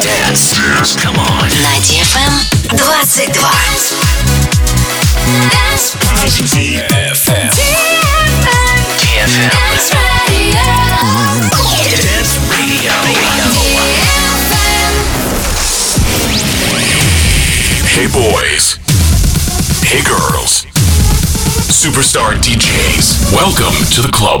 Dance. Dance. Come on. На DFM 22. DFM. DFM. Dance Radio. Hey boys. Hey girls. Superstar DJs. Welcome to the club.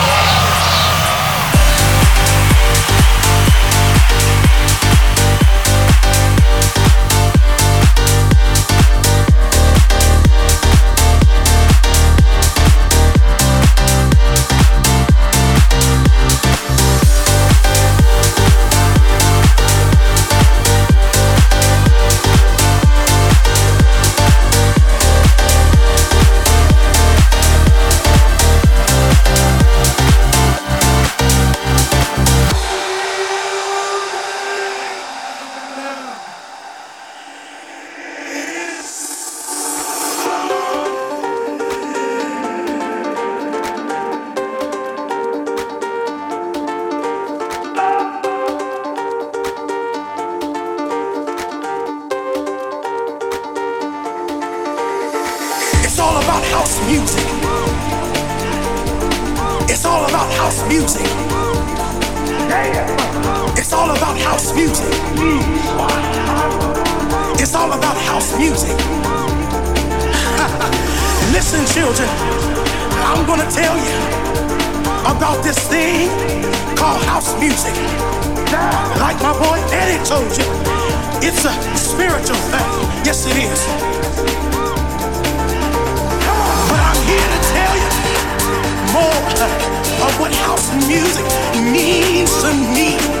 It's all about house music. Listen, children, I'm gonna tell you about this thing called house music. Like my boy Eddie told you, it's a spiritual thing. Yes, it is. But I'm here to tell you more of what house music means to me.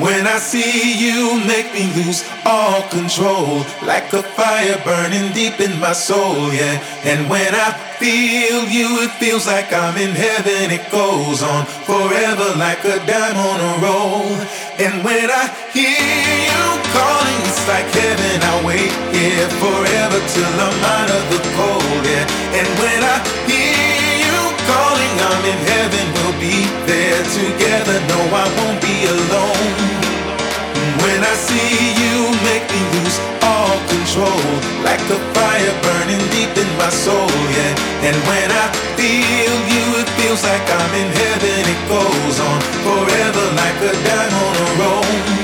When I see you, make me lose all control, like a fire burning deep in my soul, yeah. And when I feel you, it feels like I'm in heaven. It goes on forever, like a dime on a roll. And when I hear you calling, it's like heaven. I wait here forever till I'm out of the cold, yeah. And when I hear I'm in heaven. We'll be there together. No, I won't be alone. When I see you, make me lose all control, like a fire burning deep in my soul, yeah. And when I feel you, it feels like I'm in heaven. It goes on forever, like a dime on a roll.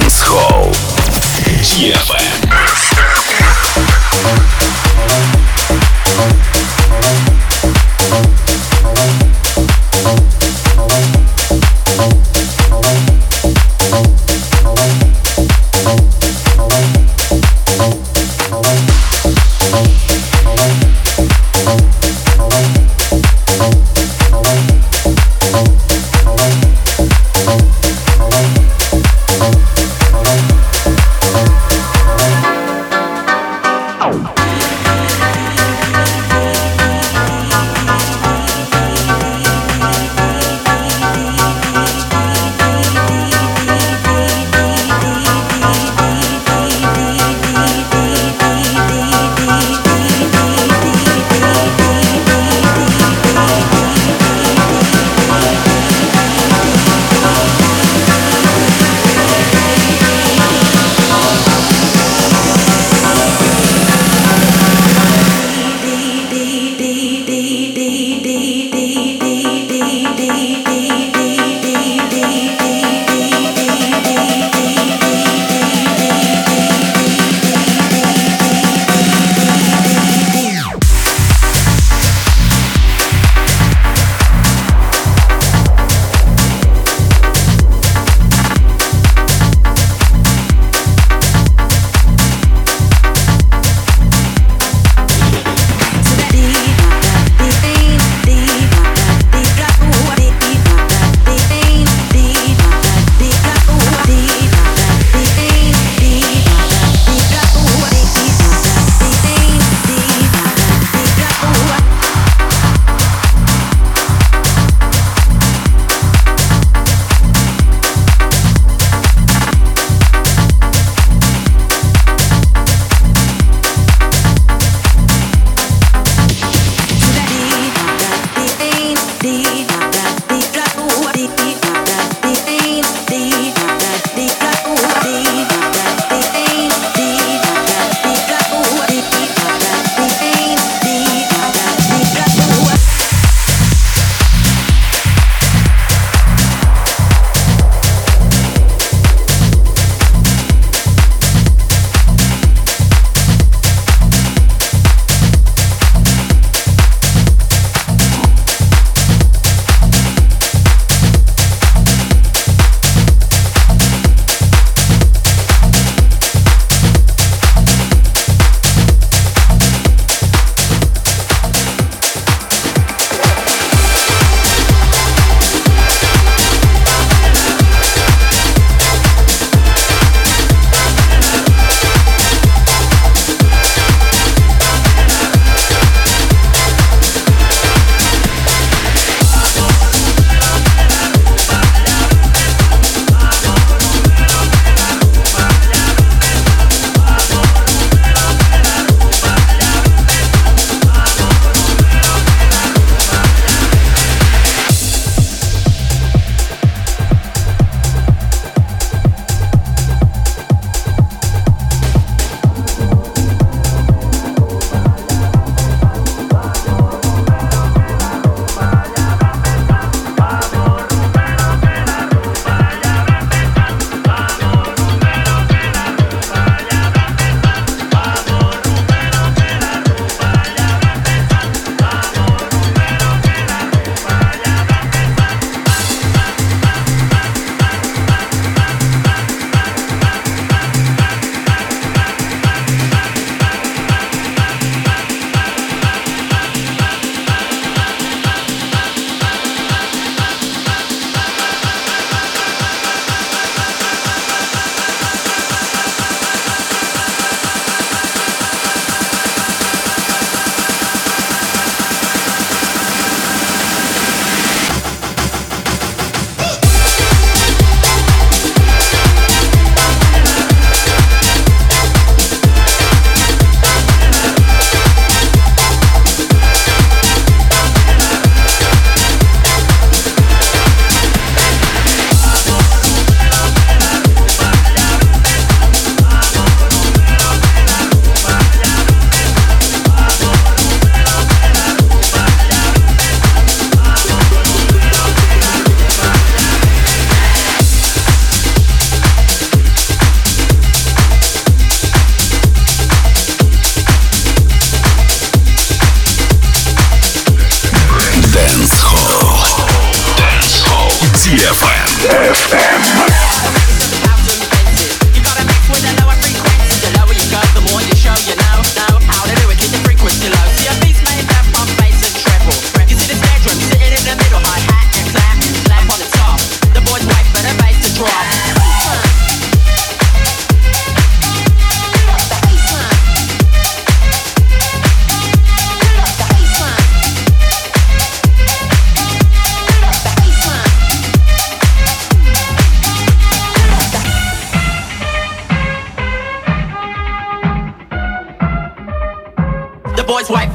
Dance Hall.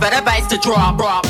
better bass to draw, bra,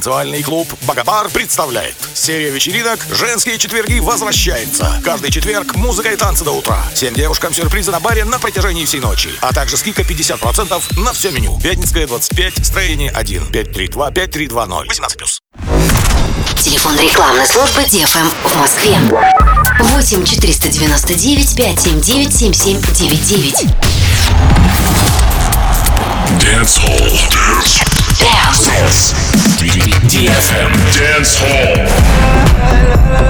Танцевальный клуб «Богатар» представляет. Серия вечеринок «Женские четверги» возвращается. Каждый четверг музыка и танцы до утра. Всем девушкам сюрпризы на баре на протяжении всей ночи. А также скидка 50% на все меню. Пятницкая, 25, строение 1, 532, 5320, 18+. Телефон рекламной службы ДФМ в Москве. 8 499 579 7799. Dance Hall. Dance DFM Dance Hall.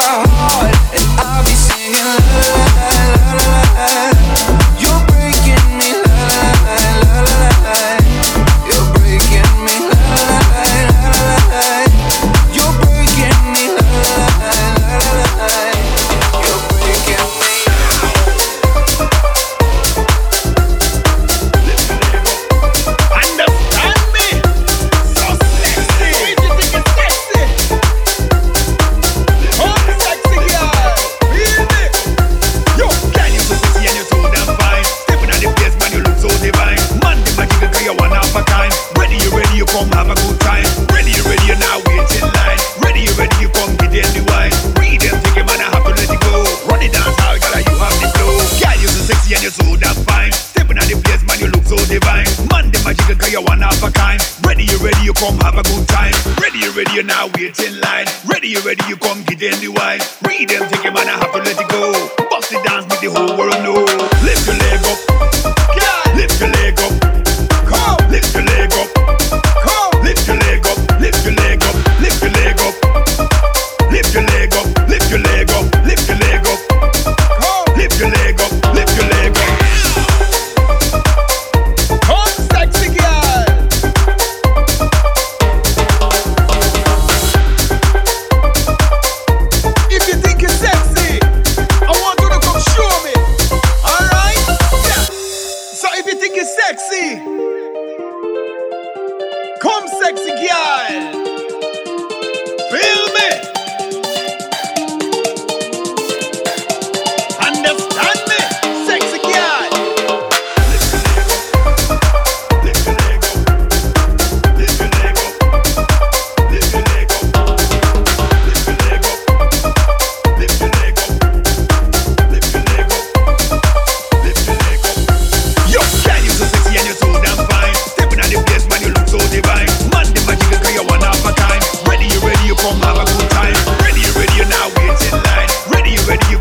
my heart, and I'll be singing love. time. Ready, ready, you're not waiting line. Ready, ready,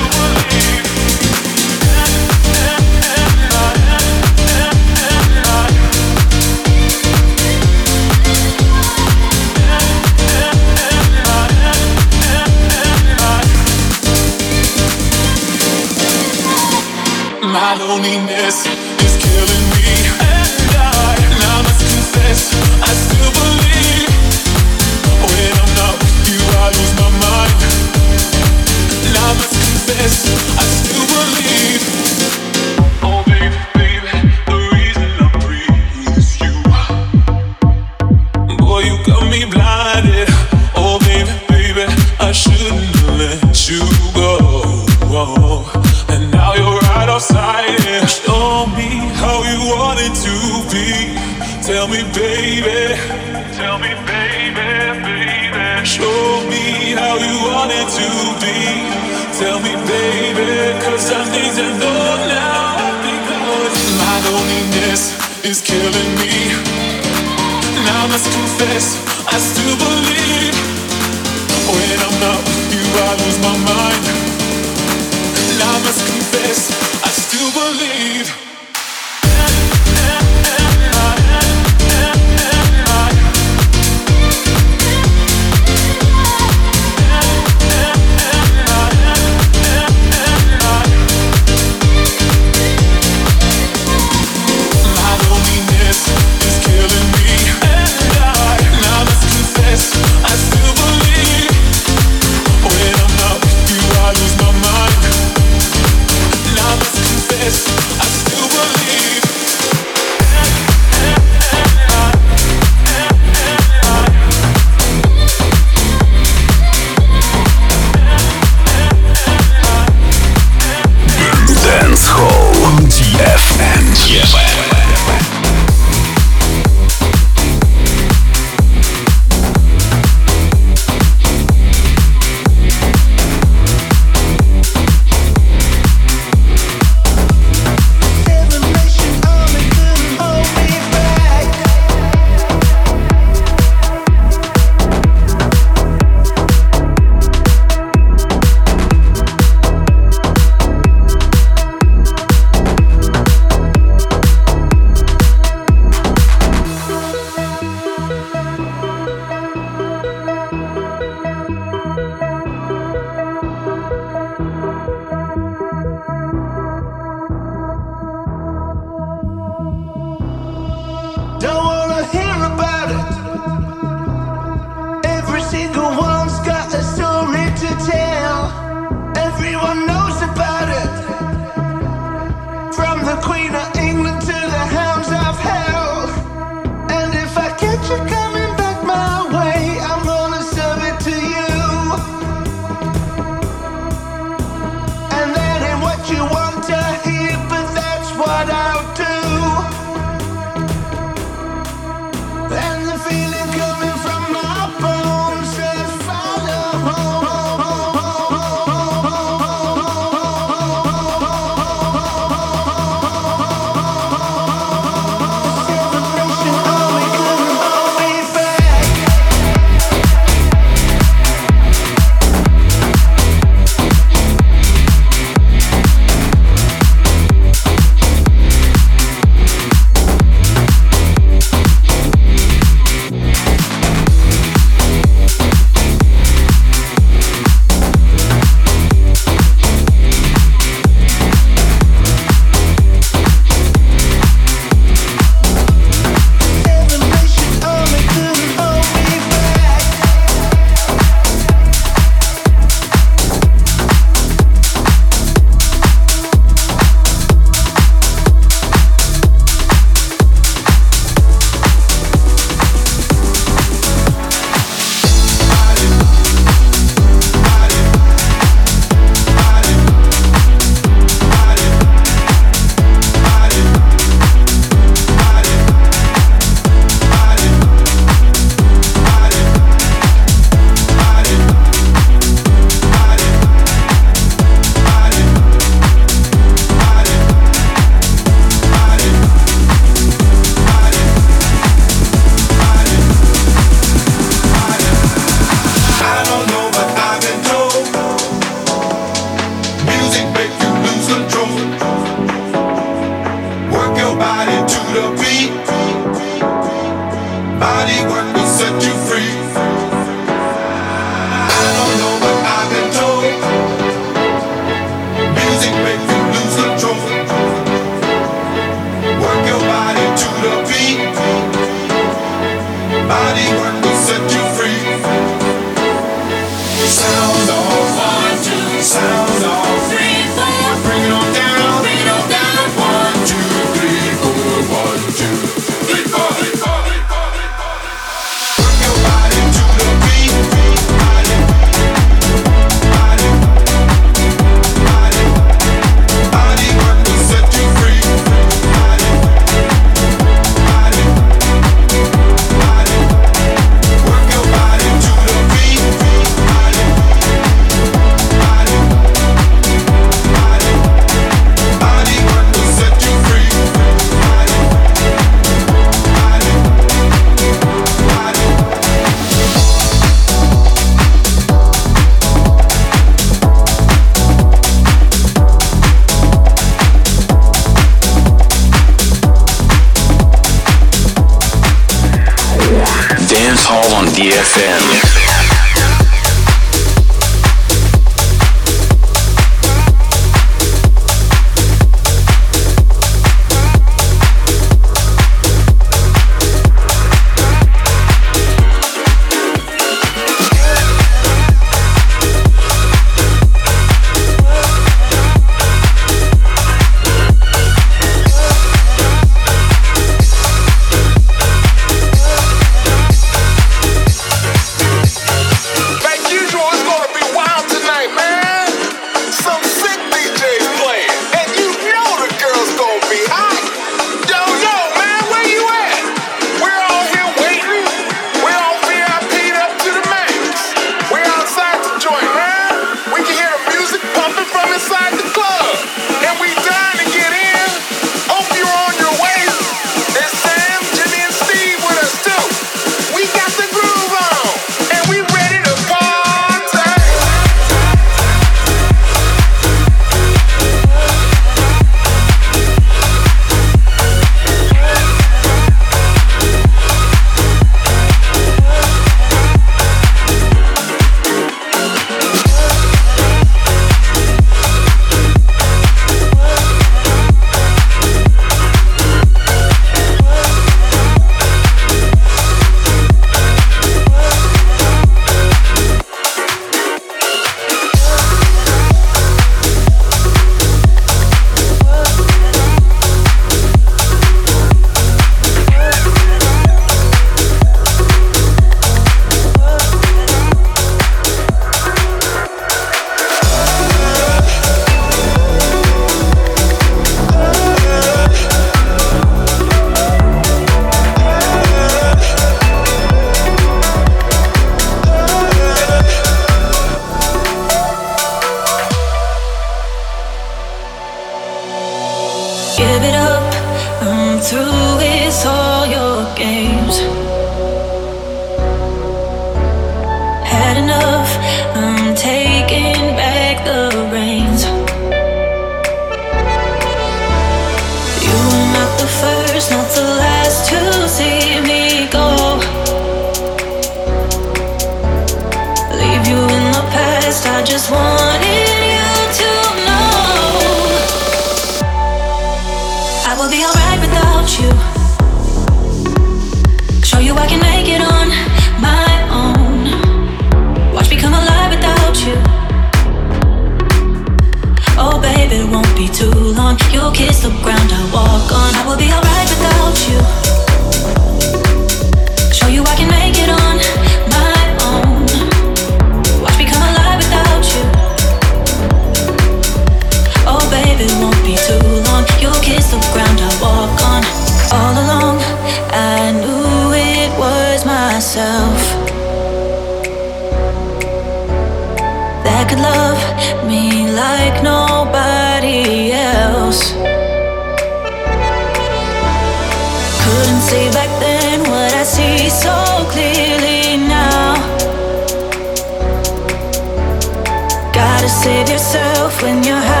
when you're high.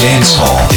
Dance Hall.